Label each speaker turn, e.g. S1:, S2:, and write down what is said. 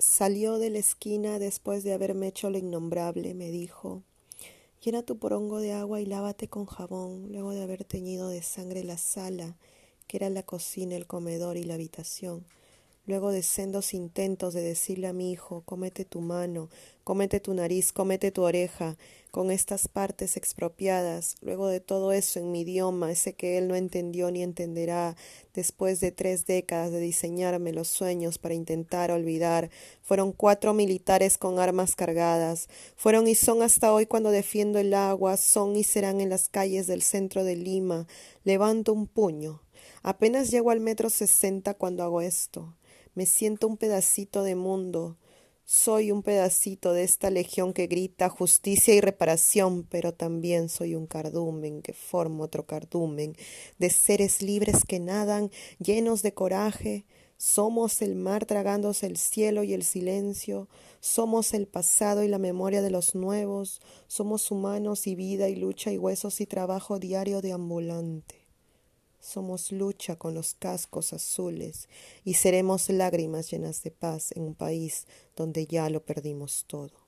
S1: Salió de la esquina después de haberme hecho lo innombrable, me dijo. Llena tu porongo de agua y lávate con jabón, luego de haber teñido de sangre la sala, que era la cocina, el comedor y la habitación. Luego de sendos intentos de decirle a mi hijo, cómete tu mano, cómete tu nariz, cómete tu oreja, con estas partes expropiadas, luego de todo eso en mi idioma, ese que él no entendió ni entenderá, después de tres décadas de diseñarme los sueños para intentar olvidar, fueron cuatro militares con armas cargadas, fueron y son hasta hoy cuando defiendo el agua, son y serán en las calles del centro de Lima, levanto un puño. Apenas llego al metro sesenta cuando hago esto. Me siento un pedacito de mundo. Soy un pedacito de esta legión que grita justicia y reparación, pero también soy un cardumen que forma otro cardumen, de seres libres que nadan, llenos de coraje. Somos el mar tragándose el cielo y el silencio, somos el pasado y la memoria de los nuevos, somos humanos y vida y lucha y huesos y trabajo diario de ambulante. Somos lucha con los cascos azules y seremos lágrimas llenas de paz en un país donde ya lo perdimos todo.